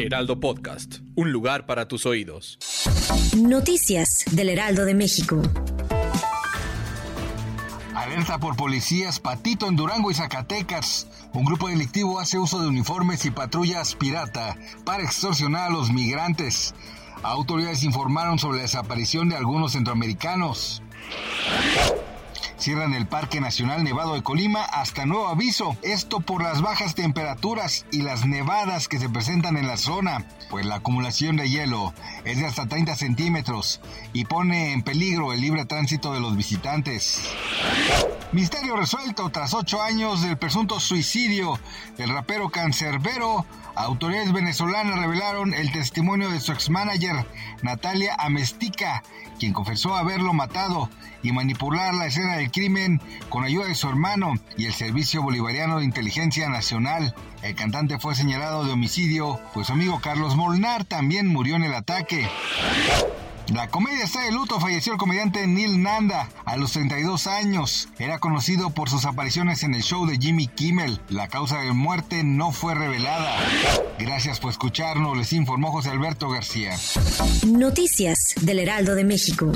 Heraldo Podcast, un lugar para tus oídos. Noticias del Heraldo de México. Alerta por policías Patito en Durango y Zacatecas. Un grupo delictivo hace uso de uniformes y patrullas pirata para extorsionar a los migrantes. Autoridades informaron sobre la desaparición de algunos centroamericanos. Cierran el Parque Nacional Nevado de Colima hasta nuevo aviso. Esto por las bajas temperaturas y las nevadas que se presentan en la zona, pues la acumulación de hielo es de hasta 30 centímetros y pone en peligro el libre tránsito de los visitantes. Misterio resuelto tras ocho años del presunto suicidio del rapero Cancerbero. Autoridades venezolanas revelaron el testimonio de su ex-manager Natalia Amestica, quien confesó haberlo matado y manipular la escena crimen con ayuda de su hermano y el Servicio Bolivariano de Inteligencia Nacional. El cantante fue señalado de homicidio, pues su amigo Carlos Molnar también murió en el ataque. La comedia está de luto, falleció el comediante Neil Nanda a los 32 años. Era conocido por sus apariciones en el show de Jimmy Kimmel. La causa de muerte no fue revelada. Gracias por escucharnos, les informó José Alberto García. Noticias del Heraldo de México.